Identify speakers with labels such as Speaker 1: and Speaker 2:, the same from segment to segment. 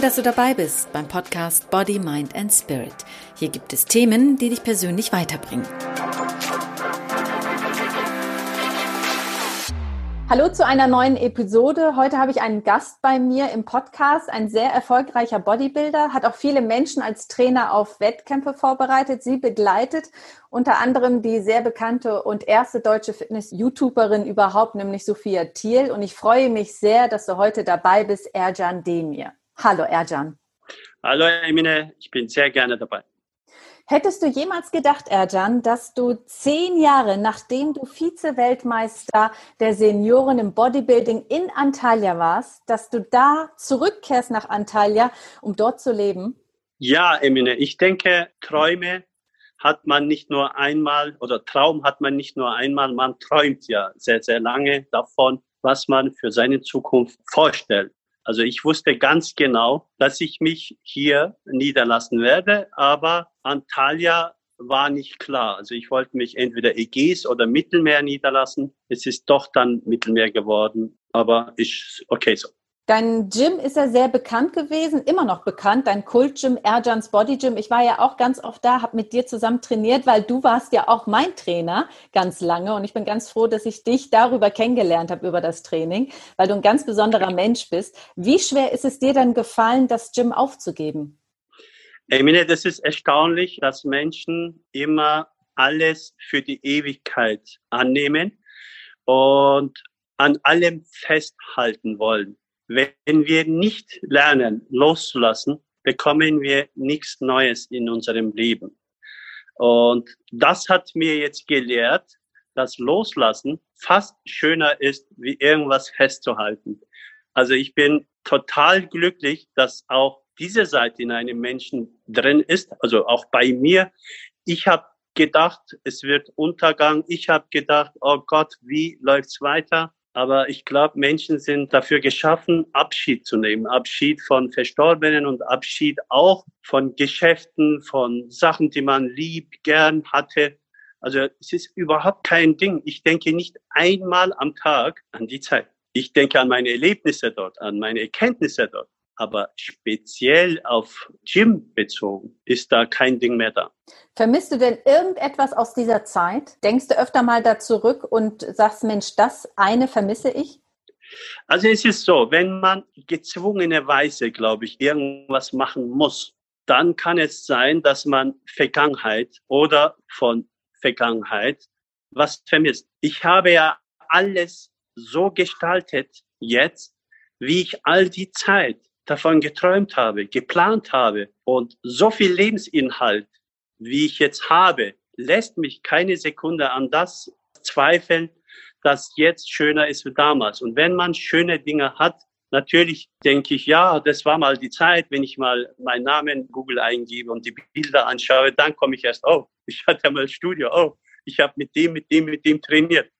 Speaker 1: Toll, dass du dabei bist beim Podcast Body, Mind and Spirit. Hier gibt es Themen, die dich persönlich weiterbringen.
Speaker 2: Hallo zu einer neuen Episode. Heute habe ich einen Gast bei mir im Podcast, ein sehr erfolgreicher Bodybuilder, hat auch viele Menschen als Trainer auf Wettkämpfe vorbereitet, sie begleitet, unter anderem die sehr bekannte und erste deutsche Fitness-YouTuberin überhaupt, nämlich Sophia Thiel. Und ich freue mich sehr, dass du heute dabei bist, Erjan Demir. Hallo Erjan.
Speaker 3: Hallo Emine, ich bin sehr gerne dabei.
Speaker 2: Hättest du jemals gedacht, Erjan, dass du zehn Jahre nachdem du Vize-Weltmeister der Senioren im Bodybuilding in Antalya warst, dass du da zurückkehrst nach Antalya, um dort zu leben?
Speaker 3: Ja, Emine, ich denke, Träume hat man nicht nur einmal oder Traum hat man nicht nur einmal, man träumt ja sehr, sehr lange davon, was man für seine Zukunft vorstellt. Also ich wusste ganz genau, dass ich mich hier niederlassen werde, aber Antalya war nicht klar. Also ich wollte mich entweder Ägäis oder Mittelmeer niederlassen. Es ist doch dann Mittelmeer geworden, aber ist okay so.
Speaker 2: Dein Gym ist ja sehr bekannt gewesen, immer noch bekannt, dein Kult-Gym, Erjans Body Gym. Ich war ja auch ganz oft da, habe mit dir zusammen trainiert, weil du warst ja auch mein Trainer ganz lange und ich bin ganz froh, dass ich dich darüber kennengelernt habe, über das Training, weil du ein ganz besonderer Mensch bist. Wie schwer ist es dir dann gefallen, das Gym aufzugeben?
Speaker 3: Emine, das ist erstaunlich, dass Menschen immer alles für die Ewigkeit annehmen und an allem festhalten wollen. Wenn wir nicht lernen, loszulassen, bekommen wir nichts Neues in unserem Leben. Und das hat mir jetzt gelehrt, dass Loslassen fast schöner ist, wie irgendwas festzuhalten. Also ich bin total glücklich, dass auch diese Seite in einem Menschen drin ist, also auch bei mir. Ich habe gedacht, es wird Untergang. Ich habe gedacht, oh Gott, wie läuft's weiter? Aber ich glaube, Menschen sind dafür geschaffen, Abschied zu nehmen. Abschied von Verstorbenen und Abschied auch von Geschäften, von Sachen, die man lieb, gern hatte. Also es ist überhaupt kein Ding. Ich denke nicht einmal am Tag an die Zeit. Ich denke an meine Erlebnisse dort, an meine Erkenntnisse dort aber speziell auf Gym bezogen ist da kein Ding mehr da.
Speaker 2: Vermisst du denn irgendetwas aus dieser Zeit? Denkst du öfter mal da zurück und sagst, Mensch, das eine vermisse ich?
Speaker 3: Also es ist so, wenn man gezwungenerweise, glaube ich, irgendwas machen muss, dann kann es sein, dass man Vergangenheit oder von Vergangenheit was vermisst. Ich habe ja alles so gestaltet jetzt, wie ich all die Zeit davon geträumt habe, geplant habe und so viel Lebensinhalt, wie ich jetzt habe, lässt mich keine Sekunde an das zweifeln, dass jetzt schöner ist wie damals. Und wenn man schöne Dinge hat, natürlich denke ich, ja, das war mal die Zeit, wenn ich mal meinen Namen in Google eingebe und die Bilder anschaue, dann komme ich erst, oh, ich hatte mal Studio, oh, ich habe mit dem, mit dem, mit dem trainiert.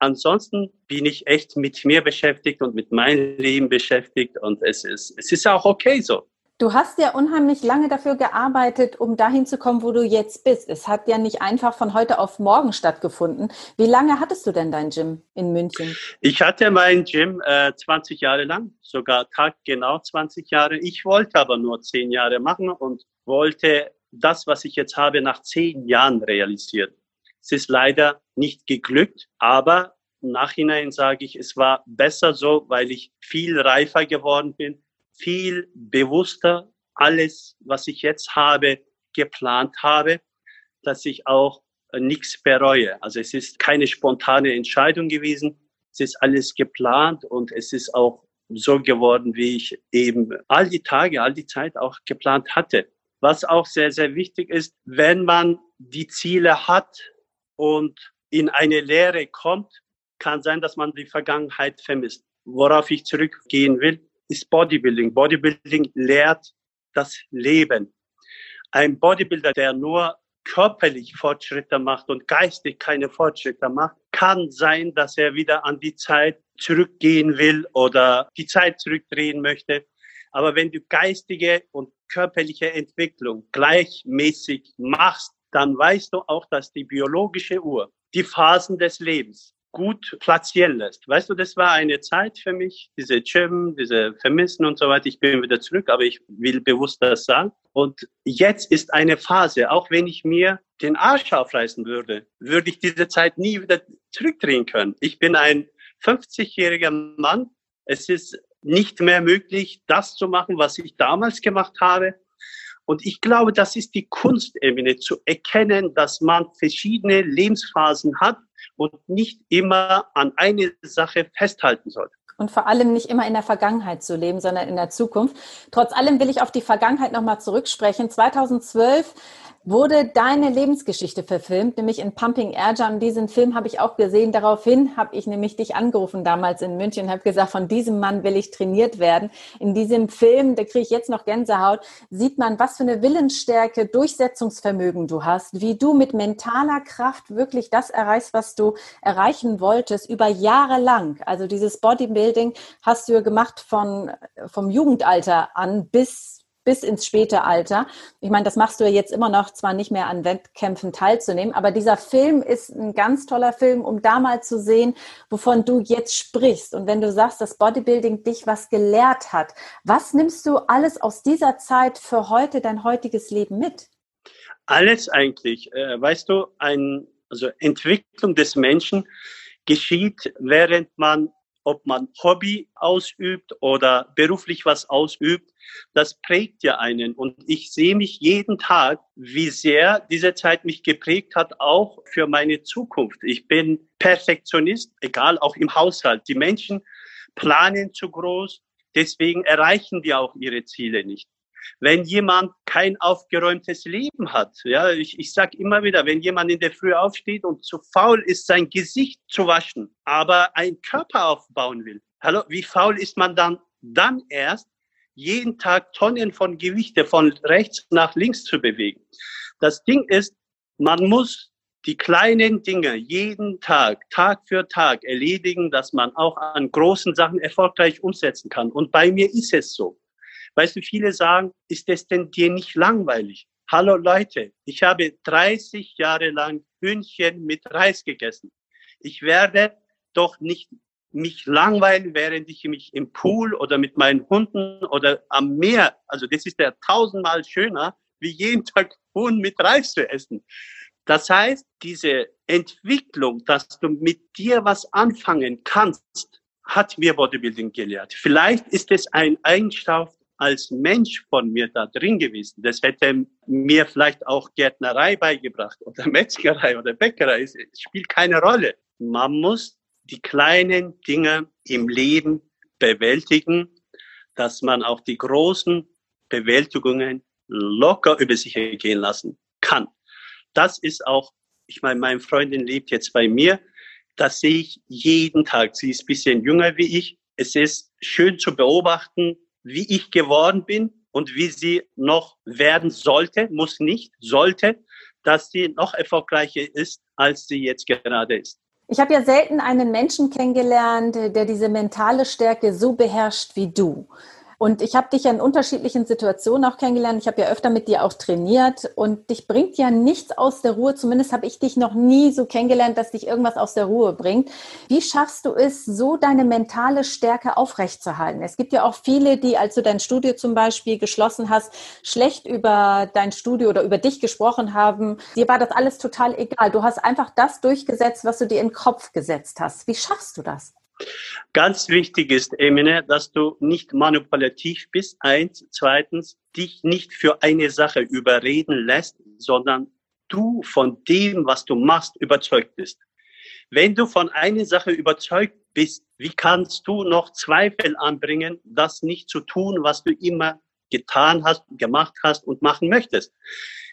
Speaker 3: Ansonsten bin ich echt mit mir beschäftigt und mit meinem Leben beschäftigt und es ist, es ist auch okay so.
Speaker 2: Du hast ja unheimlich lange dafür gearbeitet, um dahin zu kommen, wo du jetzt bist. Es hat ja nicht einfach von heute auf morgen stattgefunden. Wie lange hattest du denn dein Gym in München?
Speaker 3: Ich hatte mein Gym äh, 20 Jahre lang, sogar taggenau 20 Jahre. Ich wollte aber nur 10 Jahre machen und wollte das, was ich jetzt habe, nach 10 Jahren realisieren. Es ist leider nicht geglückt, aber im Nachhinein sage ich, es war besser so, weil ich viel reifer geworden bin, viel bewusster alles, was ich jetzt habe, geplant habe, dass ich auch äh, nichts bereue. Also es ist keine spontane Entscheidung gewesen. Es ist alles geplant und es ist auch so geworden, wie ich eben all die Tage, all die Zeit auch geplant hatte. Was auch sehr, sehr wichtig ist, wenn man die Ziele hat, und in eine Lehre kommt, kann sein, dass man die Vergangenheit vermisst. Worauf ich zurückgehen will, ist Bodybuilding. Bodybuilding lehrt das Leben. Ein Bodybuilder, der nur körperlich Fortschritte macht und geistig keine Fortschritte macht, kann sein, dass er wieder an die Zeit zurückgehen will oder die Zeit zurückdrehen möchte. Aber wenn du geistige und körperliche Entwicklung gleichmäßig machst, dann weißt du auch, dass die biologische Uhr, die Phasen des Lebens gut platzieren lässt. Weißt du, das war eine Zeit für mich, diese Gym, diese Vermissen und so weiter. Ich bin wieder zurück, aber ich will bewusst das sagen. Und jetzt ist eine Phase, auch wenn ich mir den Arsch aufreißen würde, würde ich diese Zeit nie wieder zurückdrehen können. Ich bin ein 50-jähriger Mann. Es ist nicht mehr möglich, das zu machen, was ich damals gemacht habe. Und ich glaube, das ist die Kunst, Emine, zu erkennen, dass man verschiedene Lebensphasen hat und nicht immer an eine Sache festhalten sollte.
Speaker 2: Und vor allem nicht immer in der Vergangenheit zu leben, sondern in der Zukunft. Trotz allem will ich auf die Vergangenheit nochmal zurücksprechen. 2012 wurde deine Lebensgeschichte verfilmt, nämlich in Pumping Airjam. Diesen Film habe ich auch gesehen. Daraufhin habe ich nämlich dich angerufen damals in München und habe gesagt, von diesem Mann will ich trainiert werden. In diesem Film, da kriege ich jetzt noch Gänsehaut, sieht man, was für eine Willensstärke, Durchsetzungsvermögen du hast, wie du mit mentaler Kraft wirklich das erreichst, was du erreichen wolltest, über Jahre lang. Also dieses Bodybuilding hast du gemacht von, vom Jugendalter an bis bis ins späte Alter. Ich meine, das machst du ja jetzt immer noch, zwar nicht mehr an Wettkämpfen teilzunehmen, aber dieser Film ist ein ganz toller Film, um da mal zu sehen, wovon du jetzt sprichst. Und wenn du sagst, dass Bodybuilding dich was gelehrt hat, was nimmst du alles aus dieser Zeit für heute, dein heutiges Leben mit?
Speaker 3: Alles eigentlich. Äh, weißt du, ein, also Entwicklung des Menschen geschieht, während man ob man Hobby ausübt oder beruflich was ausübt, das prägt ja einen. Und ich sehe mich jeden Tag, wie sehr diese Zeit mich geprägt hat, auch für meine Zukunft. Ich bin Perfektionist, egal auch im Haushalt. Die Menschen planen zu groß, deswegen erreichen die auch ihre Ziele nicht wenn jemand kein aufgeräumtes Leben hat. Ja, ich, ich sage immer wieder, wenn jemand in der Früh aufsteht und zu faul ist, sein Gesicht zu waschen, aber einen Körper aufbauen will. Hallo, wie faul ist man dann, dann erst, jeden Tag Tonnen von Gewichte von rechts nach links zu bewegen? Das Ding ist, man muss die kleinen Dinge jeden Tag, Tag für Tag erledigen, dass man auch an großen Sachen erfolgreich umsetzen kann. Und bei mir ist es so. Weißt du, viele sagen, ist es denn dir nicht langweilig? Hallo Leute, ich habe 30 Jahre lang Hühnchen mit Reis gegessen. Ich werde doch nicht mich langweilen, während ich mich im Pool oder mit meinen Hunden oder am Meer, also das ist ja tausendmal schöner, wie jeden Tag Huhn mit Reis zu essen. Das heißt, diese Entwicklung, dass du mit dir was anfangen kannst, hat mir Bodybuilding gelehrt. Vielleicht ist es ein Eigenschaft als Mensch von mir da drin gewesen. Das hätte mir vielleicht auch Gärtnerei beigebracht oder Metzgerei oder Bäckerei. Es spielt keine Rolle. Man muss die kleinen Dinge im Leben bewältigen, dass man auch die großen Bewältigungen locker über sich ergehen lassen kann. Das ist auch, ich meine, meine Freundin lebt jetzt bei mir. Das sehe ich jeden Tag. Sie ist bisschen jünger wie ich. Es ist schön zu beobachten, wie ich geworden bin und wie sie noch werden sollte, muss nicht, sollte, dass sie noch erfolgreicher ist, als sie jetzt gerade ist.
Speaker 2: Ich habe ja selten einen Menschen kennengelernt, der diese mentale Stärke so beherrscht wie du. Und ich habe dich ja in unterschiedlichen Situationen auch kennengelernt. Ich habe ja öfter mit dir auch trainiert und dich bringt ja nichts aus der Ruhe. Zumindest habe ich dich noch nie so kennengelernt, dass dich irgendwas aus der Ruhe bringt. Wie schaffst du es, so deine mentale Stärke aufrechtzuerhalten? Es gibt ja auch viele, die, als du dein Studio zum Beispiel geschlossen hast, schlecht über dein Studio oder über dich gesprochen haben. Dir war das alles total egal. Du hast einfach das durchgesetzt, was du dir in den Kopf gesetzt hast. Wie schaffst du das?
Speaker 3: Ganz wichtig ist, Emine, dass du nicht manipulativ bist. Eins. Zweitens, dich nicht für eine Sache überreden lässt, sondern du von dem, was du machst, überzeugt bist. Wenn du von einer Sache überzeugt bist, wie kannst du noch Zweifel anbringen, das nicht zu tun, was du immer getan hast, gemacht hast und machen möchtest?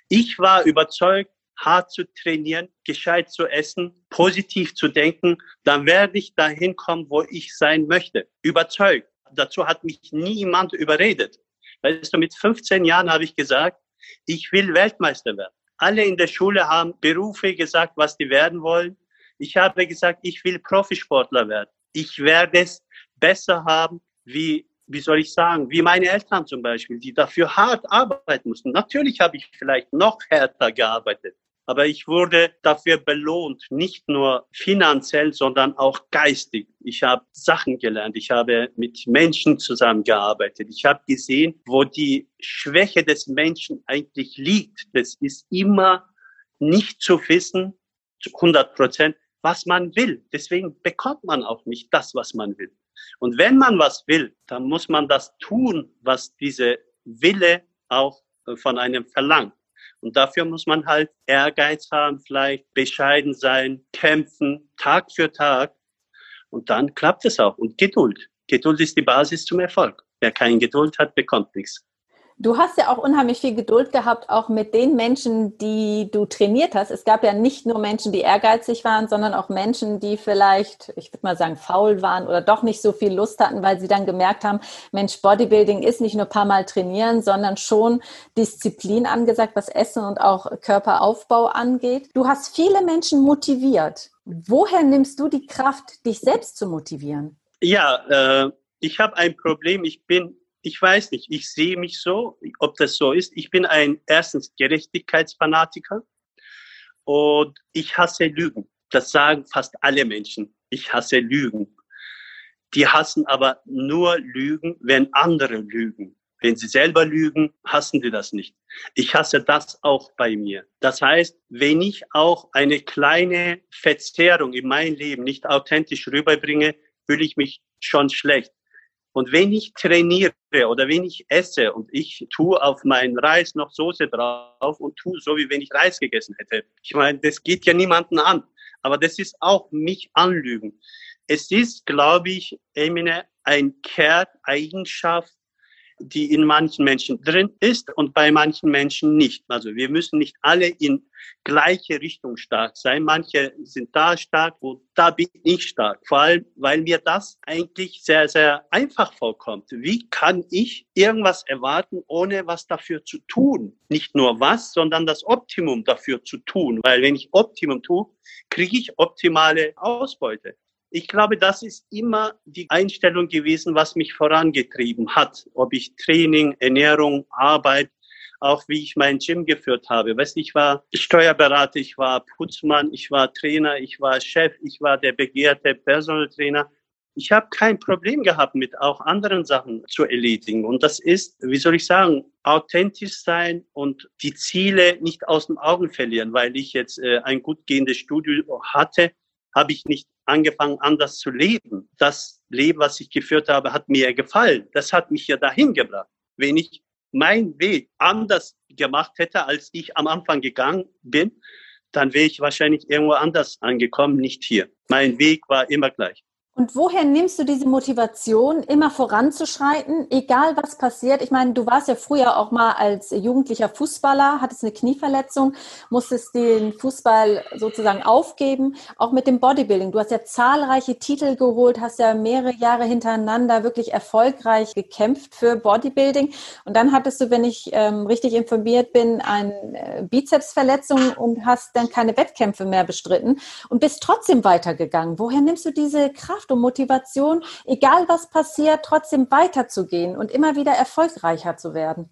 Speaker 3: Ich war überzeugt, hart zu trainieren, gescheit zu essen, positiv zu denken, dann werde ich dahin kommen, wo ich sein möchte. Überzeugt. Dazu hat mich niemand überredet. Weißt du, mit 15 Jahren habe ich gesagt, ich will Weltmeister werden. Alle in der Schule haben Berufe gesagt, was die werden wollen. Ich habe gesagt, ich will Profisportler werden. Ich werde es besser haben, wie, wie soll ich sagen, wie meine Eltern zum Beispiel, die dafür hart arbeiten mussten. Natürlich habe ich vielleicht noch härter gearbeitet. Aber ich wurde dafür belohnt, nicht nur finanziell, sondern auch geistig. Ich habe Sachen gelernt. Ich habe mit Menschen zusammengearbeitet. Ich habe gesehen, wo die Schwäche des Menschen eigentlich liegt. Das ist immer nicht zu wissen, 100 Prozent, was man will. Deswegen bekommt man auch nicht das, was man will. Und wenn man was will, dann muss man das tun, was diese Wille auch von einem verlangt. Und dafür muss man halt Ehrgeiz haben, vielleicht bescheiden sein, kämpfen, Tag für Tag. Und dann klappt es auch. Und Geduld. Geduld ist die Basis zum Erfolg. Wer keine Geduld hat, bekommt nichts.
Speaker 2: Du hast ja auch unheimlich viel Geduld gehabt, auch mit den Menschen, die du trainiert hast. Es gab ja nicht nur Menschen, die ehrgeizig waren, sondern auch Menschen, die vielleicht, ich würde mal sagen, faul waren oder doch nicht so viel Lust hatten, weil sie dann gemerkt haben, Mensch, Bodybuilding ist nicht nur ein paar Mal trainieren, sondern schon Disziplin angesagt, was Essen und auch Körperaufbau angeht. Du hast viele Menschen motiviert. Woher nimmst du die Kraft, dich selbst zu motivieren?
Speaker 3: Ja, äh, ich habe ein Problem. Ich bin ich weiß nicht, ich sehe mich so, ob das so ist. Ich bin ein erstens Gerechtigkeitsfanatiker und ich hasse Lügen. Das sagen fast alle Menschen. Ich hasse Lügen. Die hassen aber nur Lügen, wenn andere lügen. Wenn sie selber lügen, hassen sie das nicht. Ich hasse das auch bei mir. Das heißt, wenn ich auch eine kleine Verzerrung in mein Leben nicht authentisch rüberbringe, fühle ich mich schon schlecht. Und wenn ich trainiere oder wenn ich esse und ich tue auf meinen Reis noch Soße drauf und tue so, wie wenn ich Reis gegessen hätte. Ich meine, das geht ja niemanden an. Aber das ist auch mich anlügen. Es ist, glaube ich, Emine, ein Kerneigenschaft die in manchen Menschen drin ist und bei manchen Menschen nicht. Also wir müssen nicht alle in gleiche Richtung stark sein. Manche sind da stark und da bin ich stark. Vor allem, weil mir das eigentlich sehr, sehr einfach vorkommt. Wie kann ich irgendwas erwarten, ohne was dafür zu tun? Nicht nur was, sondern das Optimum dafür zu tun. Weil wenn ich Optimum tue, kriege ich optimale Ausbeute. Ich glaube, das ist immer die Einstellung gewesen, was mich vorangetrieben hat. Ob ich Training, Ernährung, Arbeit, auch wie ich mein Gym geführt habe. Weißt, ich war Steuerberater, ich war Putzmann, ich war Trainer, ich war Chef, ich war der begehrte Personal Trainer. Ich habe kein Problem gehabt, mit auch anderen Sachen zu erledigen. Und das ist, wie soll ich sagen, authentisch sein und die Ziele nicht aus den Augen verlieren, weil ich jetzt äh, ein gut gehendes Studio hatte habe ich nicht angefangen, anders zu leben. Das Leben, was ich geführt habe, hat mir gefallen. Das hat mich ja dahin gebracht. Wenn ich meinen Weg anders gemacht hätte, als ich am Anfang gegangen bin, dann wäre ich wahrscheinlich irgendwo anders angekommen, nicht hier. Mein Weg war immer gleich.
Speaker 2: Und woher nimmst du diese Motivation, immer voranzuschreiten, egal was passiert? Ich meine, du warst ja früher auch mal als jugendlicher Fußballer, hattest eine Knieverletzung, musstest den Fußball sozusagen aufgeben, auch mit dem Bodybuilding. Du hast ja zahlreiche Titel geholt, hast ja mehrere Jahre hintereinander wirklich erfolgreich gekämpft für Bodybuilding. Und dann hattest du, wenn ich ähm, richtig informiert bin, eine äh, Bizepsverletzung und hast dann keine Wettkämpfe mehr bestritten und bist trotzdem weitergegangen. Woher nimmst du diese Kraft? Kraft und Motivation, egal was passiert, trotzdem weiterzugehen und immer wieder erfolgreicher zu werden?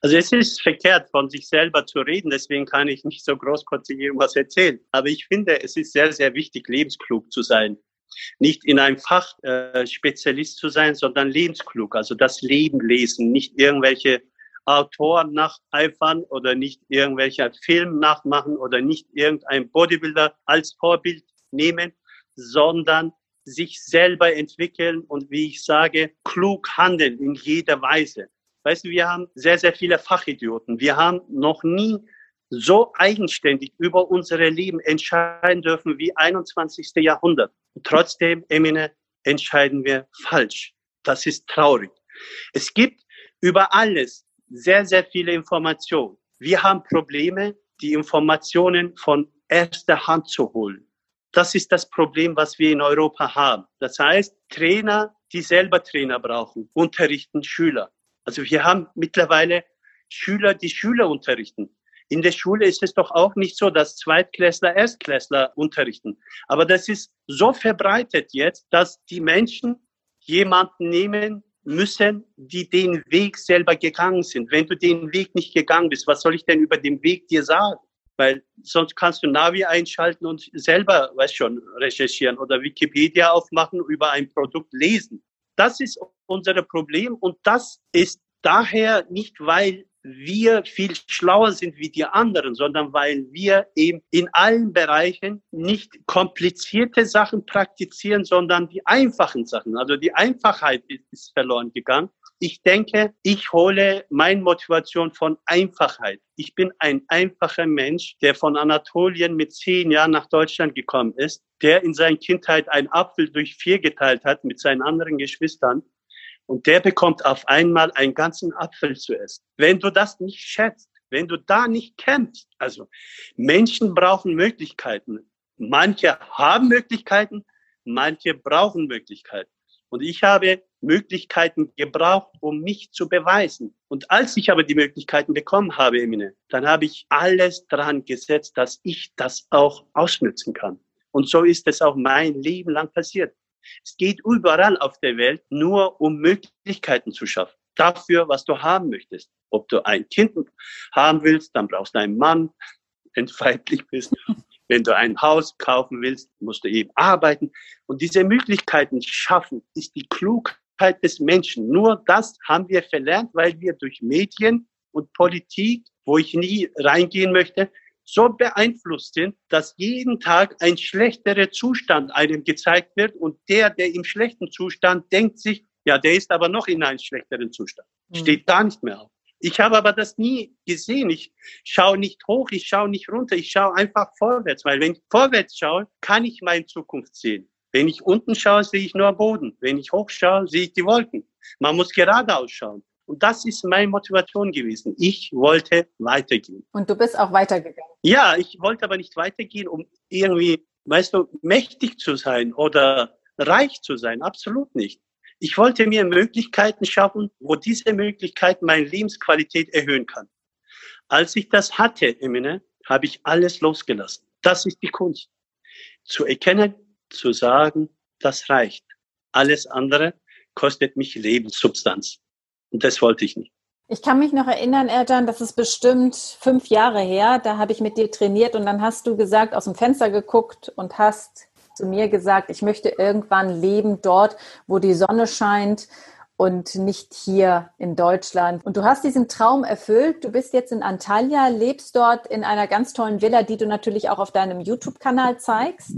Speaker 3: Also es ist verkehrt, von sich selber zu reden, deswegen kann ich nicht so großkotzig irgendwas erzählen. Aber ich finde, es ist sehr, sehr wichtig, lebensklug zu sein. Nicht in einem Fach äh, Spezialist zu sein, sondern lebensklug, also das Leben lesen, nicht irgendwelche Autoren nacheifern oder nicht irgendwelche Film nachmachen oder nicht irgendein Bodybuilder als Vorbild nehmen, sondern sich selber entwickeln und wie ich sage, klug handeln in jeder Weise. Weißt du, wir haben sehr, sehr viele Fachidioten. Wir haben noch nie so eigenständig über unsere Leben entscheiden dürfen wie 21. Jahrhundert. Und trotzdem, Emine, entscheiden wir falsch. Das ist traurig. Es gibt über alles sehr, sehr viele Informationen. Wir haben Probleme, die Informationen von erster Hand zu holen. Das ist das Problem, was wir in Europa haben. Das heißt, Trainer, die selber Trainer brauchen, unterrichten Schüler. Also wir haben mittlerweile Schüler, die Schüler unterrichten. In der Schule ist es doch auch nicht so, dass Zweitklässler Erstklässler unterrichten. Aber das ist so verbreitet jetzt, dass die Menschen jemanden nehmen müssen, die den Weg selber gegangen sind. Wenn du den Weg nicht gegangen bist, was soll ich denn über den Weg dir sagen? Weil sonst kannst du Navi einschalten und selber, weißt schon, recherchieren oder Wikipedia aufmachen, über ein Produkt lesen. Das ist unser Problem und das ist daher nicht, weil wir viel schlauer sind wie die anderen, sondern weil wir eben in allen Bereichen nicht komplizierte Sachen praktizieren, sondern die einfachen Sachen. Also die Einfachheit ist verloren gegangen. Ich denke, ich hole meine Motivation von Einfachheit. Ich bin ein einfacher Mensch, der von Anatolien mit zehn Jahren nach Deutschland gekommen ist, der in seiner Kindheit einen Apfel durch vier geteilt hat mit seinen anderen Geschwistern und der bekommt auf einmal einen ganzen Apfel zu essen. Wenn du das nicht schätzt, wenn du da nicht kämpfst, also Menschen brauchen Möglichkeiten. Manche haben Möglichkeiten, manche brauchen Möglichkeiten. Und ich habe Möglichkeiten gebraucht, um mich zu beweisen. Und als ich aber die Möglichkeiten bekommen habe, Emine, dann habe ich alles dran gesetzt, dass ich das auch ausnützen kann. Und so ist es auch mein Leben lang passiert. Es geht überall auf der Welt nur um Möglichkeiten zu schaffen. Dafür, was du haben möchtest. Ob du ein Kind haben willst, dann brauchst du einen Mann, wenn du weiblich bist. Wenn du ein Haus kaufen willst, musst du eben arbeiten. Und diese Möglichkeiten schaffen, ist die Klugheit des Menschen. Nur das haben wir verlernt, weil wir durch Medien und Politik, wo ich nie reingehen möchte, so beeinflusst sind, dass jeden Tag ein schlechterer Zustand einem gezeigt wird und der, der im schlechten Zustand denkt sich, ja, der ist aber noch in einem schlechteren Zustand. Mhm. Steht gar nicht mehr auf. Ich habe aber das nie gesehen. Ich schaue nicht hoch, ich schaue nicht runter, ich schaue einfach vorwärts, weil wenn ich vorwärts schaue, kann ich meine Zukunft sehen. Wenn ich unten schaue, sehe ich nur Boden. Wenn ich hoch schaue, sehe ich die Wolken. Man muss geradeaus schauen. Und das ist meine Motivation gewesen. Ich wollte weitergehen.
Speaker 2: Und du bist auch weitergegangen?
Speaker 3: Ja, ich wollte aber nicht weitergehen, um irgendwie, weißt du, mächtig zu sein oder reich zu sein. Absolut nicht. Ich wollte mir Möglichkeiten schaffen, wo diese Möglichkeit meine Lebensqualität erhöhen kann. Als ich das hatte, Emine, habe ich alles losgelassen. Das ist die Kunst. Zu erkennen, zu sagen, das reicht. Alles andere kostet mich Lebenssubstanz. Und das wollte ich nicht.
Speaker 2: Ich kann mich noch erinnern, Erdan, das ist bestimmt fünf Jahre her. Da habe ich mit dir trainiert und dann hast du gesagt, aus dem Fenster geguckt und hast zu mir gesagt, ich möchte irgendwann leben dort, wo die Sonne scheint und nicht hier in Deutschland. Und du hast diesen Traum erfüllt. Du bist jetzt in Antalya, lebst dort in einer ganz tollen Villa, die du natürlich auch auf deinem YouTube-Kanal zeigst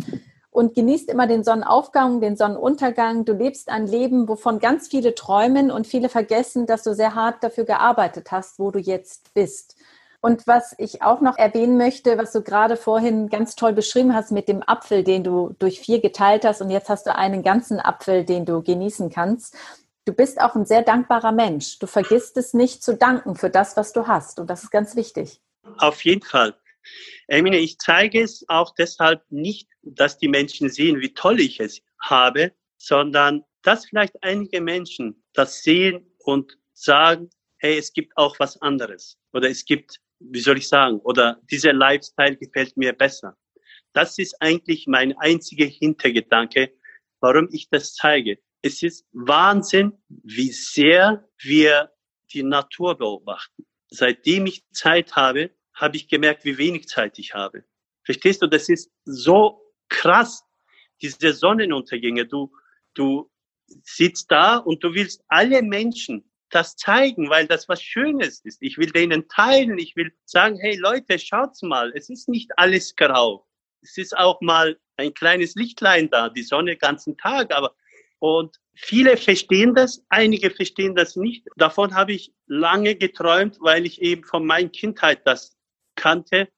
Speaker 2: und genießt immer den Sonnenaufgang, den Sonnenuntergang. Du lebst ein Leben, wovon ganz viele träumen und viele vergessen, dass du sehr hart dafür gearbeitet hast, wo du jetzt bist. Und was ich auch noch erwähnen möchte, was du gerade vorhin ganz toll beschrieben hast mit dem Apfel, den du durch vier geteilt hast und jetzt hast du einen ganzen Apfel, den du genießen kannst. Du bist auch ein sehr dankbarer Mensch. Du vergisst es nicht zu danken für das, was du hast. Und das ist ganz wichtig.
Speaker 3: Auf jeden Fall. Emine, ich zeige es auch deshalb nicht, dass die Menschen sehen, wie toll ich es habe, sondern dass vielleicht einige Menschen das sehen und sagen, hey, es gibt auch was anderes. Oder es gibt, wie soll ich sagen, oder dieser Lifestyle gefällt mir besser. Das ist eigentlich mein einziger Hintergedanke, warum ich das zeige. Es ist Wahnsinn, wie sehr wir die Natur beobachten. Seitdem ich Zeit habe, habe ich gemerkt, wie wenig Zeit ich habe. Verstehst du? Das ist so krass, diese Sonnenuntergänge. Du, du sitzt da und du willst alle Menschen das zeigen, weil das was Schönes ist. Ich will denen teilen. Ich will sagen, hey Leute, schaut's mal. Es ist nicht alles grau. Es ist auch mal ein kleines Lichtlein da, die Sonne ganzen Tag, aber und viele verstehen das, einige verstehen das nicht. Davon habe ich lange geträumt, weil ich eben von meiner Kindheit das kannte.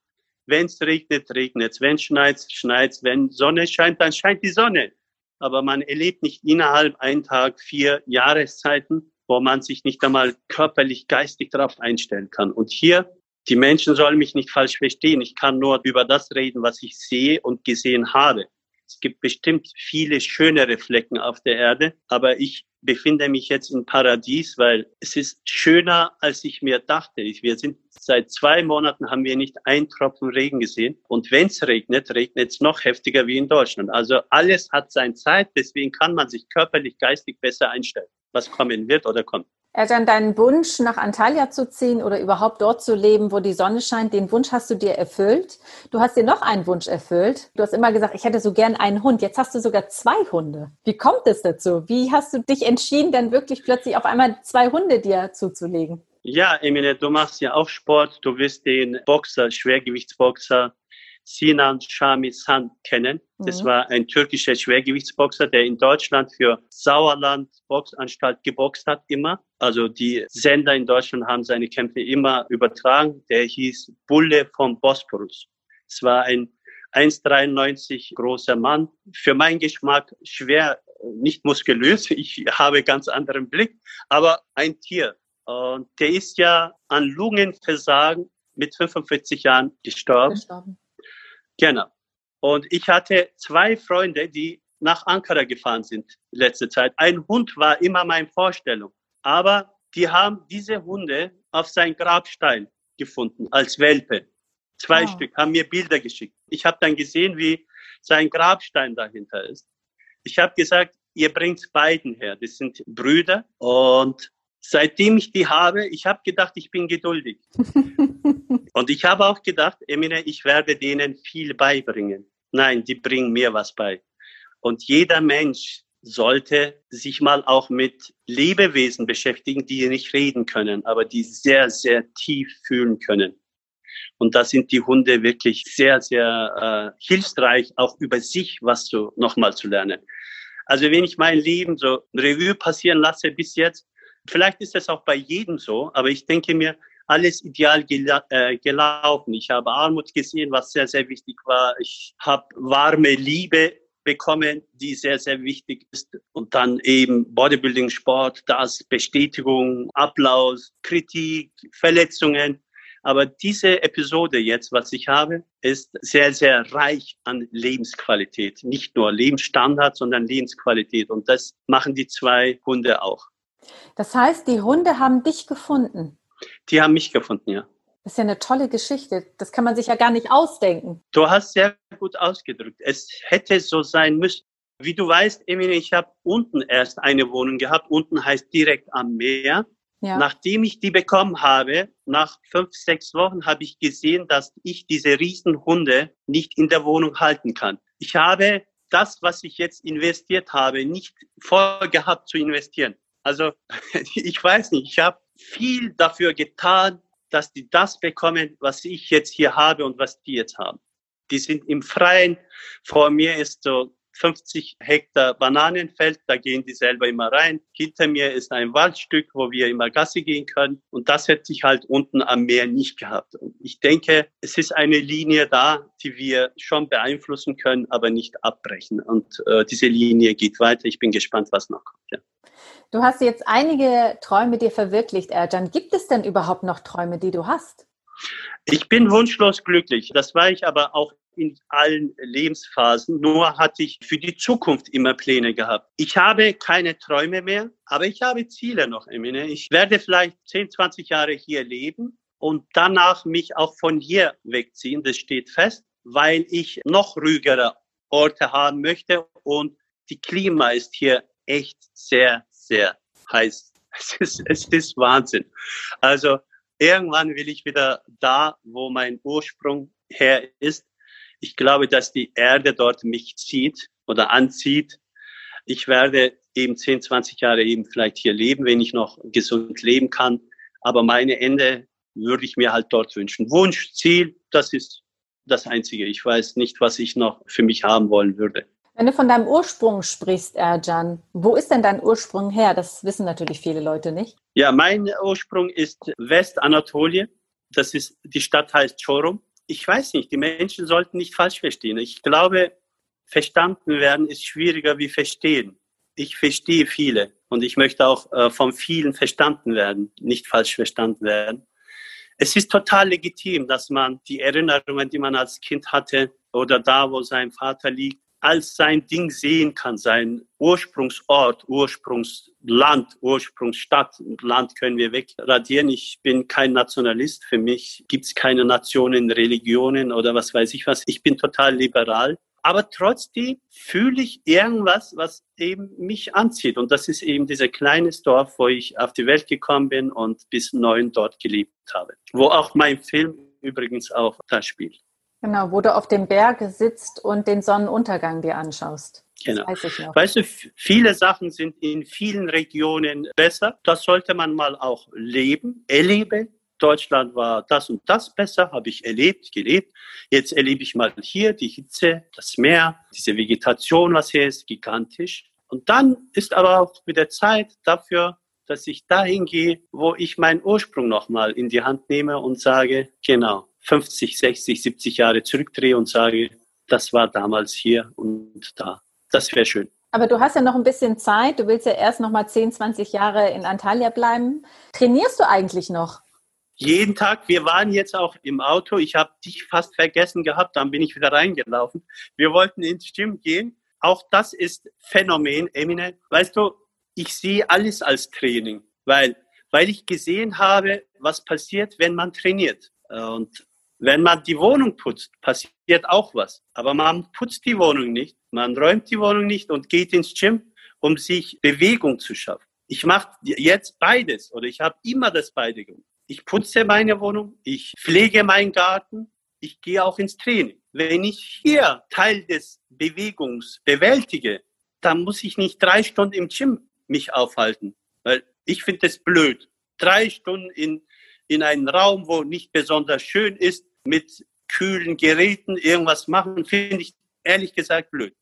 Speaker 3: Wenn es regnet, regnet es. Wenn es schneit, schneit es. Wenn Sonne scheint, dann scheint die Sonne. Aber man erlebt nicht innerhalb einen Tag vier Jahreszeiten, wo man sich nicht einmal körperlich, geistig darauf einstellen kann. Und hier, die Menschen sollen mich nicht falsch verstehen. Ich kann nur über das reden, was ich sehe und gesehen habe. Es gibt bestimmt viele schönere Flecken auf der Erde, aber ich befinde mich jetzt im Paradies, weil es ist schöner, als ich mir dachte. Wir sind seit zwei Monaten haben wir nicht einen Tropfen Regen gesehen. Und wenn es regnet, regnet es noch heftiger wie in Deutschland. Also alles hat seine Zeit, deswegen kann man sich körperlich, geistig besser einstellen, was kommen wird oder kommt.
Speaker 2: Erjan, deinen Wunsch, nach Antalya zu ziehen oder überhaupt dort zu leben, wo die Sonne scheint, den Wunsch hast du dir erfüllt. Du hast dir noch einen Wunsch erfüllt. Du hast immer gesagt, ich hätte so gern einen Hund. Jetzt hast du sogar zwei Hunde. Wie kommt es dazu? Wie hast du dich entschieden, dann wirklich plötzlich auf einmal zwei Hunde dir zuzulegen?
Speaker 3: Ja, Emine, du machst ja auch Sport. Du wirst den Boxer, Schwergewichtsboxer Sinan Shamisan kennen. Das mhm. war ein türkischer Schwergewichtsboxer, der in Deutschland für Sauerland Boxanstalt geboxt hat, immer. Also die Sender in Deutschland haben seine Kämpfe immer übertragen. Der hieß Bulle vom Bosporus. Es war ein 1,93 großer Mann. Für meinen Geschmack schwer, nicht muskulös. Ich habe ganz anderen Blick, aber ein Tier. Und der ist ja an Lungenversagen mit 45 Jahren gestorben. gestorben. Genau. Und ich hatte zwei Freunde, die nach Ankara gefahren sind letzte Zeit. Ein Hund war immer meine Vorstellung. Aber die haben diese Hunde auf sein Grabstein gefunden als Welpe. Zwei oh. Stück haben mir Bilder geschickt. Ich habe dann gesehen, wie sein Grabstein dahinter ist. Ich habe gesagt, ihr bringt beiden her. Das sind Brüder und seitdem ich die habe, ich habe gedacht, ich bin geduldig. und ich habe auch gedacht, Emine, ich werde denen viel beibringen. Nein, die bringen mir was bei. Und jeder Mensch sollte sich mal auch mit Lebewesen beschäftigen, die nicht reden können, aber die sehr, sehr tief fühlen können. Und da sind die Hunde wirklich sehr, sehr äh, hilfreich, auch über sich was zu, nochmal zu lernen. Also wenn ich mein Leben so Revue passieren lasse bis jetzt, Vielleicht ist es auch bei jedem so, aber ich denke mir, alles ideal gela äh, gelaufen. Ich habe Armut gesehen, was sehr, sehr wichtig war. Ich habe warme Liebe bekommen, die sehr, sehr wichtig ist. Und dann eben Bodybuilding, Sport, das, Bestätigung, Applaus, Kritik, Verletzungen. Aber diese Episode jetzt, was ich habe, ist sehr, sehr reich an Lebensqualität. Nicht nur Lebensstandard, sondern Lebensqualität. Und das machen die zwei Hunde auch.
Speaker 2: Das heißt, die Hunde haben dich gefunden.
Speaker 3: Die haben mich gefunden, ja.
Speaker 2: Das ist ja eine tolle Geschichte. Das kann man sich ja gar nicht ausdenken.
Speaker 3: Du hast sehr gut ausgedrückt. Es hätte so sein müssen. Wie du weißt, Emine, ich habe unten erst eine Wohnung gehabt. Unten heißt direkt am Meer. Ja. Nachdem ich die bekommen habe, nach fünf, sechs Wochen, habe ich gesehen, dass ich diese Riesenhunde nicht in der Wohnung halten kann. Ich habe das, was ich jetzt investiert habe, nicht vorgehabt zu investieren. Also ich weiß nicht, ich habe viel dafür getan, dass die das bekommen, was ich jetzt hier habe und was die jetzt haben. Die sind im Freien. Vor mir ist so 50 Hektar Bananenfeld, da gehen die selber immer rein. Hinter mir ist ein Waldstück, wo wir immer Gasse gehen können. Und das hätte ich halt unten am Meer nicht gehabt. Und ich denke, es ist eine Linie da, die wir schon beeinflussen können, aber nicht abbrechen. Und äh, diese Linie geht weiter. Ich bin gespannt, was noch kommt. Ja.
Speaker 2: Du hast jetzt einige Träume dir verwirklicht, Erjan. Gibt es denn überhaupt noch Träume, die du hast?
Speaker 3: Ich bin wunschlos glücklich. Das war ich aber auch in allen Lebensphasen. Nur hatte ich für die Zukunft immer Pläne gehabt. Ich habe keine Träume mehr, aber ich habe Ziele noch. Ich werde vielleicht 10, 20 Jahre hier leben und danach mich auch von hier wegziehen. Das steht fest, weil ich noch ruhigere Orte haben möchte und die Klima ist hier echt sehr, sehr heiß. Es ist, es ist Wahnsinn. Also irgendwann will ich wieder da, wo mein Ursprung her ist. Ich glaube, dass die Erde dort mich zieht oder anzieht. Ich werde eben 10, 20 Jahre eben vielleicht hier leben, wenn ich noch gesund leben kann. Aber meine Ende würde ich mir halt dort wünschen. Wunsch, Ziel, das ist das Einzige. Ich weiß nicht, was ich noch für mich haben wollen würde.
Speaker 2: Wenn du von deinem Ursprung sprichst, Erjan, wo ist denn dein Ursprung her? Das wissen natürlich viele Leute nicht.
Speaker 3: Ja, mein Ursprung ist Westanatolien. Das ist, die Stadt heißt Çorum. Ich weiß nicht, die Menschen sollten nicht falsch verstehen. Ich glaube, verstanden werden ist schwieriger wie verstehen. Ich verstehe viele und ich möchte auch äh, von vielen verstanden werden, nicht falsch verstanden werden. Es ist total legitim, dass man die Erinnerungen, die man als Kind hatte oder da, wo sein Vater liegt, als sein Ding sehen kann, sein Ursprungsort, Ursprungsland, Ursprungsstadt. Land können wir wegradieren. Ich bin kein Nationalist. Für mich gibt es keine Nationen, Religionen oder was weiß ich was. Ich bin total liberal. aber trotzdem fühle ich irgendwas, was eben mich anzieht. Und das ist eben dieses kleine Dorf, wo ich auf die Welt gekommen bin und bis neun dort gelebt habe. Wo auch mein Film übrigens auch da spielt.
Speaker 2: Genau, wo du auf dem Berg sitzt und den Sonnenuntergang dir anschaust.
Speaker 3: Genau. Weiß weißt du, viele Sachen sind in vielen Regionen besser. Das sollte man mal auch leben, erleben. Deutschland war das und das besser, habe ich erlebt, gelebt. Jetzt erlebe ich mal hier die Hitze, das Meer, diese Vegetation, was hier ist, gigantisch. Und dann ist aber auch mit der Zeit dafür, dass ich dahin gehe, wo ich meinen Ursprung nochmal in die Hand nehme und sage, genau, 50, 60, 70 Jahre zurückdrehe und sage, das war damals hier und da. Das wäre schön.
Speaker 2: Aber du hast ja noch ein bisschen Zeit. Du willst ja erst noch mal 10, 20 Jahre in Antalya bleiben. Trainierst du eigentlich noch?
Speaker 3: Jeden Tag. Wir waren jetzt auch im Auto. Ich habe dich fast vergessen gehabt. Dann bin ich wieder reingelaufen. Wir wollten ins Gym gehen. Auch das ist Phänomen, Emine. Weißt du, ich sehe alles als Training, weil, weil ich gesehen habe, was passiert, wenn man trainiert. Und wenn man die Wohnung putzt, passiert auch was. Aber man putzt die Wohnung nicht, man räumt die Wohnung nicht und geht ins Gym, um sich Bewegung zu schaffen. Ich mache jetzt beides oder ich habe immer das beide gemacht. Ich putze meine Wohnung, ich pflege meinen Garten, ich gehe auch ins Training. Wenn ich hier Teil des Bewegungs bewältige, dann muss ich nicht drei Stunden im Gym mich aufhalten, weil ich finde es blöd. Drei Stunden in in einen Raum, wo nicht besonders schön ist, mit kühlen Geräten irgendwas machen, finde ich ehrlich gesagt blöd.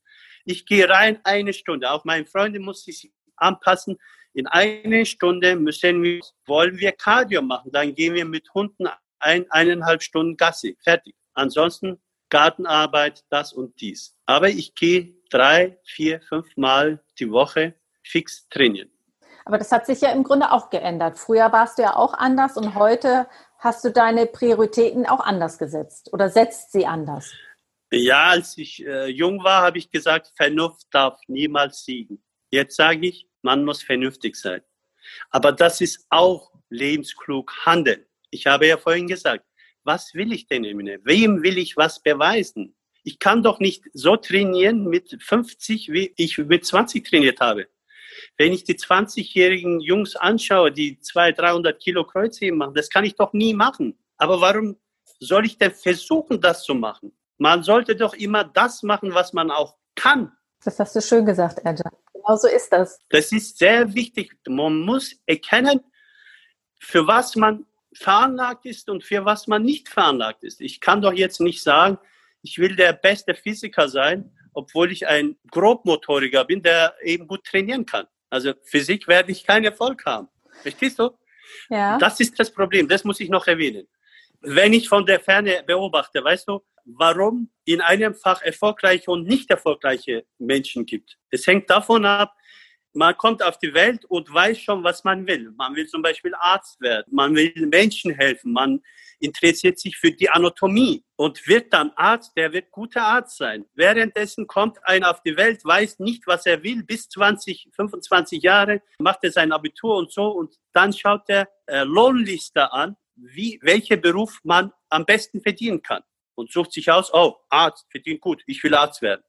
Speaker 3: Ich gehe rein eine Stunde. Auch meine Freunde muss sich anpassen. In eine Stunde müssen wir, wollen wir Cardio machen. Dann gehen wir mit Hunden ein, eineinhalb Stunden Gassi. Fertig. Ansonsten Gartenarbeit, das und dies. Aber ich gehe drei, vier, fünf Mal die Woche fix trainieren.
Speaker 2: Aber das hat sich ja im Grunde auch geändert. Früher warst du ja auch anders und heute hast du deine Prioritäten auch anders gesetzt oder setzt sie anders.
Speaker 3: Ja, als ich äh, jung war, habe ich gesagt, Vernunft darf niemals siegen. Jetzt sage ich, man muss vernünftig sein. Aber das ist auch lebensklug handeln. Ich habe ja vorhin gesagt, was will ich denn, Emine? Wem will ich was beweisen? Ich kann doch nicht so trainieren mit 50, wie ich mit 20 trainiert habe. Wenn ich die 20-jährigen Jungs anschaue, die 200, 300 Kilo Kreuzheben machen, das kann ich doch nie machen. Aber warum soll ich denn versuchen, das zu machen? Man sollte doch immer das machen, was man auch kann.
Speaker 2: Das hast du schön gesagt, Erja. Genau so ist das.
Speaker 3: Das ist sehr wichtig. Man muss erkennen, für was man veranlagt ist und für was man nicht veranlagt ist. Ich kann doch jetzt nicht sagen, ich will der beste Physiker sein, obwohl ich ein Grobmotoriker bin, der eben gut trainieren kann. Also Physik werde ich keinen Erfolg haben. Verstehst du? Ja. Das ist das Problem, das muss ich noch erwähnen. Wenn ich von der Ferne beobachte, weißt du, warum in einem Fach erfolgreiche und nicht erfolgreiche Menschen gibt. Es hängt davon ab, man kommt auf die Welt und weiß schon, was man will. Man will zum Beispiel Arzt werden, man will Menschen helfen, man interessiert sich für die Anatomie und wird dann Arzt, der wird guter Arzt sein. Währenddessen kommt einer auf die Welt, weiß nicht, was er will, bis 20, 25 Jahre, macht er sein Abitur und so und dann schaut er äh, Lohnliste an, wie, welcher Beruf man am besten verdienen kann und sucht sich aus, oh, Arzt verdient gut, ich will Arzt werden.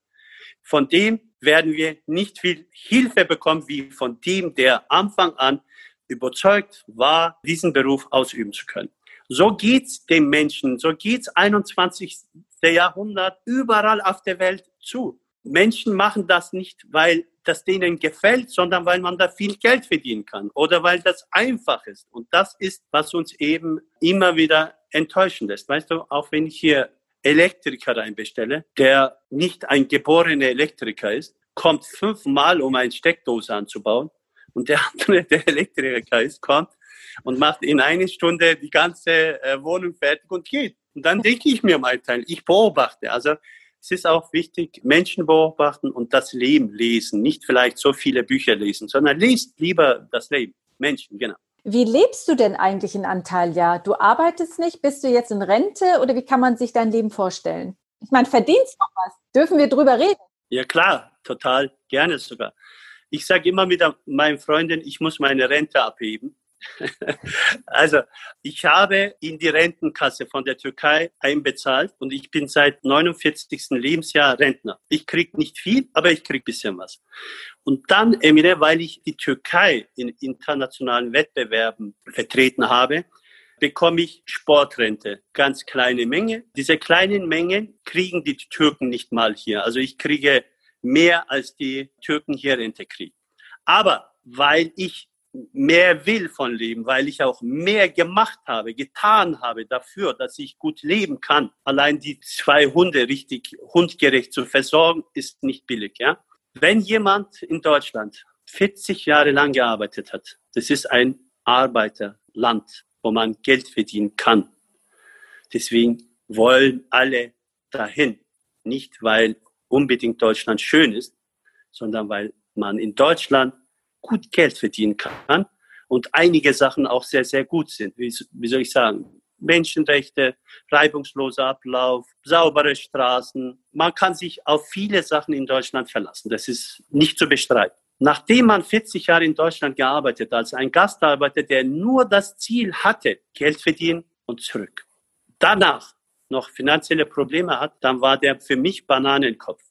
Speaker 3: Von dem werden wir nicht viel Hilfe bekommen, wie von dem, der Anfang an überzeugt war, diesen Beruf ausüben zu können. So geht's dem Menschen, so geht's 21. Jahrhundert überall auf der Welt zu. Menschen machen das nicht, weil das denen gefällt, sondern weil man da viel Geld verdienen kann oder weil das einfach ist. Und das ist, was uns eben immer wieder enttäuschen lässt. Weißt du, auch wenn ich hier Elektriker reinbestelle, der nicht ein geborener Elektriker ist, kommt fünfmal, um eine Steckdose anzubauen. Und der andere, der Elektriker ist, kommt und macht in einer Stunde die ganze äh, Wohnung fertig und geht. Und dann denke ich mir mein Teil, ich beobachte. Also es ist auch wichtig, Menschen beobachten und das Leben lesen. Nicht vielleicht so viele Bücher lesen, sondern liest lieber das Leben. Menschen, genau.
Speaker 2: Wie lebst du denn eigentlich in Antalya? Du arbeitest nicht, bist du jetzt in Rente oder wie kann man sich dein Leben vorstellen? Ich meine, verdienst noch was? Dürfen wir drüber reden?
Speaker 3: Ja klar, total gerne sogar. Ich sage immer mit meinen Freunden, ich muss meine Rente abheben. also, ich habe in die Rentenkasse von der Türkei einbezahlt und ich bin seit 49. Lebensjahr Rentner. Ich krieg nicht viel, aber ich krieg bisschen was. Und dann, Emine, weil ich die Türkei in internationalen Wettbewerben vertreten habe, bekomme ich Sportrente. Ganz kleine Menge. Diese kleinen Mengen kriegen die Türken nicht mal hier. Also ich kriege mehr als die Türken hier Rente kriegen. Aber weil ich mehr will von Leben, weil ich auch mehr gemacht habe, getan habe dafür, dass ich gut leben kann. Allein die zwei Hunde richtig hundgerecht zu versorgen, ist nicht billig, ja. Wenn jemand in Deutschland 40 Jahre lang gearbeitet hat, das ist ein Arbeiterland, wo man Geld verdienen kann. Deswegen wollen alle dahin. Nicht, weil unbedingt Deutschland schön ist, sondern weil man in Deutschland gut Geld verdienen kann und einige Sachen auch sehr, sehr gut sind. Wie, wie soll ich sagen? Menschenrechte, reibungsloser Ablauf, saubere Straßen. Man kann sich auf viele Sachen in Deutschland verlassen. Das ist nicht zu bestreiten. Nachdem man 40 Jahre in Deutschland gearbeitet als ein Gastarbeiter, der nur das Ziel hatte, Geld verdienen und zurück. Danach noch finanzielle Probleme hat, dann war der für mich Bananenkopf.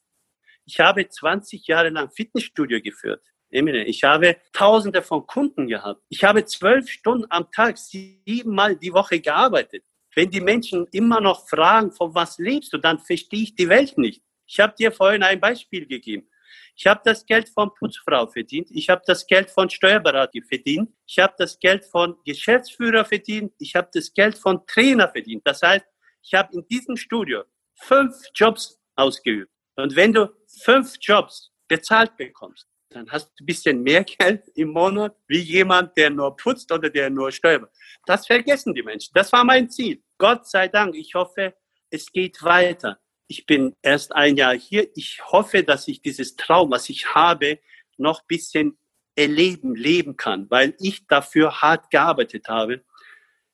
Speaker 3: Ich habe 20 Jahre lang Fitnessstudio geführt. Ich habe tausende von Kunden gehabt. Ich habe zwölf Stunden am Tag, siebenmal die Woche gearbeitet. Wenn die Menschen immer noch fragen, von was lebst du, dann verstehe ich die Welt nicht. Ich habe dir vorhin ein Beispiel gegeben. Ich habe das Geld von Putzfrau verdient. Ich habe das Geld von Steuerberater verdient. Ich habe das Geld von Geschäftsführer verdient. Ich habe das Geld von Trainer verdient. Das heißt, ich habe in diesem Studio fünf Jobs ausgeübt. Und wenn du fünf Jobs bezahlt bekommst, dann hast du ein bisschen mehr Geld im Monat wie jemand, der nur putzt oder der nur steuert. Das vergessen die Menschen. Das war mein Ziel. Gott sei Dank. Ich hoffe, es geht weiter. Ich bin erst ein Jahr hier. Ich hoffe, dass ich dieses Traum, was ich habe, noch ein bisschen erleben, leben kann, weil ich dafür hart gearbeitet habe.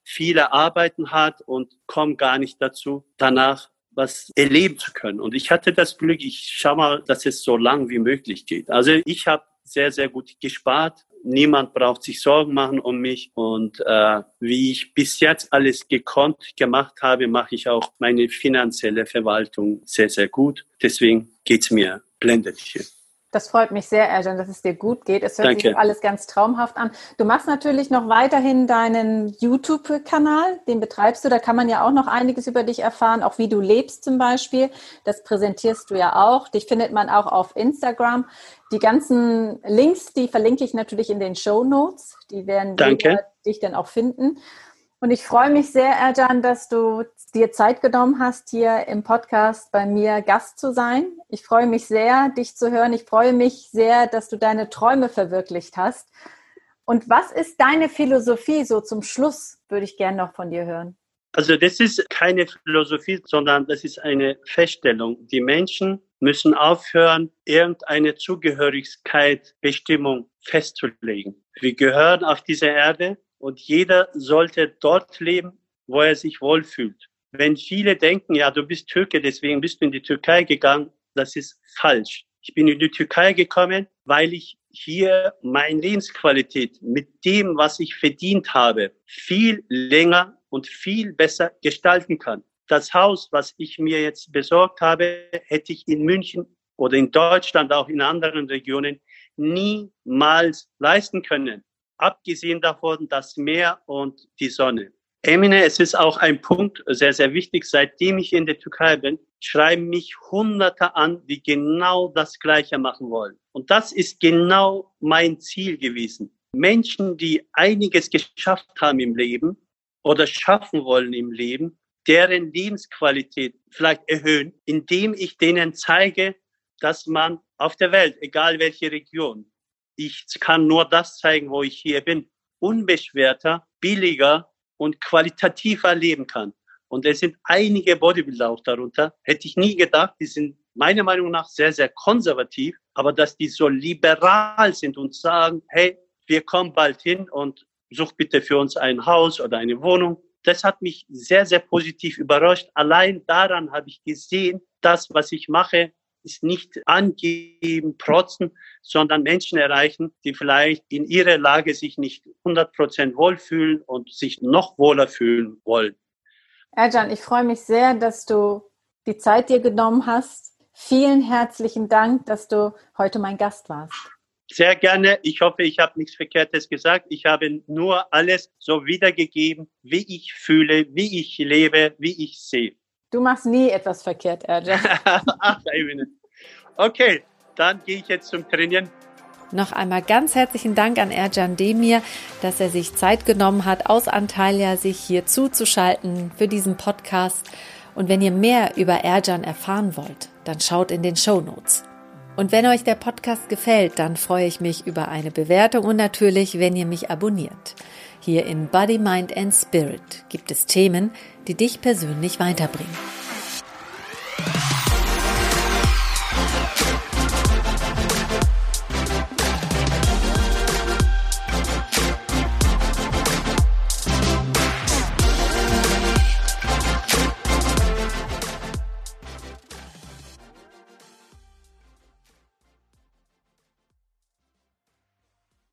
Speaker 3: Viele arbeiten hart und kommen gar nicht dazu, danach was erleben zu können. Und ich hatte das Glück, ich schau mal, dass es so lang wie möglich geht. Also ich habe sehr, sehr gut gespart. Niemand braucht sich Sorgen machen um mich. Und äh, wie ich bis jetzt alles gekonnt gemacht habe, mache ich auch meine finanzielle Verwaltung sehr, sehr gut. Deswegen geht's mir blendet hier.
Speaker 2: Das freut mich sehr, Erjan, dass es dir gut geht. Es hört Danke. sich alles ganz traumhaft an. Du machst natürlich noch weiterhin deinen YouTube-Kanal, den betreibst du. Da kann man ja auch noch einiges über dich erfahren, auch wie du lebst zum Beispiel. Das präsentierst du ja auch. Dich findet man auch auf Instagram. Die ganzen Links, die verlinke ich natürlich in den Show Notes. Die werden dich dann auch finden. Und ich freue mich sehr, Erjan, dass du dir Zeit genommen hast, hier im Podcast bei mir Gast zu sein. Ich freue mich sehr, dich zu hören. Ich freue mich sehr, dass du deine Träume verwirklicht hast. Und was ist deine Philosophie so zum Schluss, würde ich gerne noch von dir hören.
Speaker 3: Also das ist keine Philosophie, sondern das ist eine Feststellung. Die Menschen müssen aufhören, irgendeine Zugehörigkeit, Bestimmung festzulegen. Wir gehören auf diese Erde und jeder sollte dort leben, wo er sich wohlfühlt. Wenn viele denken, ja, du bist Türke, deswegen bist du in die Türkei gegangen, das ist falsch. Ich bin in die Türkei gekommen, weil ich hier meine Lebensqualität mit dem, was ich verdient habe, viel länger und viel besser gestalten kann. Das Haus, was ich mir jetzt besorgt habe, hätte ich in München oder in Deutschland, auch in anderen Regionen, niemals leisten können abgesehen davon das Meer und die Sonne. Emine, es ist auch ein Punkt sehr, sehr wichtig. Seitdem ich in der Türkei bin, schreiben mich Hunderte an, die genau das Gleiche machen wollen. Und das ist genau mein Ziel gewesen. Menschen, die einiges geschafft haben im Leben oder schaffen wollen im Leben, deren Lebensqualität vielleicht erhöhen, indem ich denen zeige, dass man auf der Welt, egal welche Region, ich kann nur das zeigen, wo ich hier bin, unbeschwerter, billiger und qualitativer leben kann. Und es sind einige Bodybuilder auch darunter. Hätte ich nie gedacht, die sind meiner Meinung nach sehr, sehr konservativ, aber dass die so liberal sind und sagen, hey, wir kommen bald hin und such bitte für uns ein Haus oder eine Wohnung. Das hat mich sehr, sehr positiv überrascht. Allein daran habe ich gesehen, das, was ich mache, ist nicht angeben, protzen, sondern Menschen erreichen, die vielleicht in ihrer Lage sich nicht 100% wohlfühlen und sich noch wohler fühlen wollen.
Speaker 4: Erjan, ich freue mich sehr, dass du die Zeit dir genommen hast. Vielen herzlichen Dank, dass du heute mein Gast warst.
Speaker 3: Sehr gerne. Ich hoffe, ich habe nichts Verkehrtes gesagt. Ich habe nur alles so wiedergegeben, wie ich fühle, wie ich lebe, wie ich sehe.
Speaker 4: Du machst nie etwas verkehrt, Erjan.
Speaker 3: okay, dann gehe ich jetzt zum Trainieren.
Speaker 2: Noch einmal ganz herzlichen Dank an Erjan Demir, dass er sich Zeit genommen hat, aus Antalya sich hier zuzuschalten für diesen Podcast. Und wenn ihr mehr über Erjan erfahren wollt, dann schaut in den Show Notes. Und wenn euch der Podcast gefällt, dann freue ich mich über eine Bewertung und natürlich, wenn ihr mich abonniert. Hier in Body, Mind and Spirit gibt es Themen, die dich persönlich weiterbringen.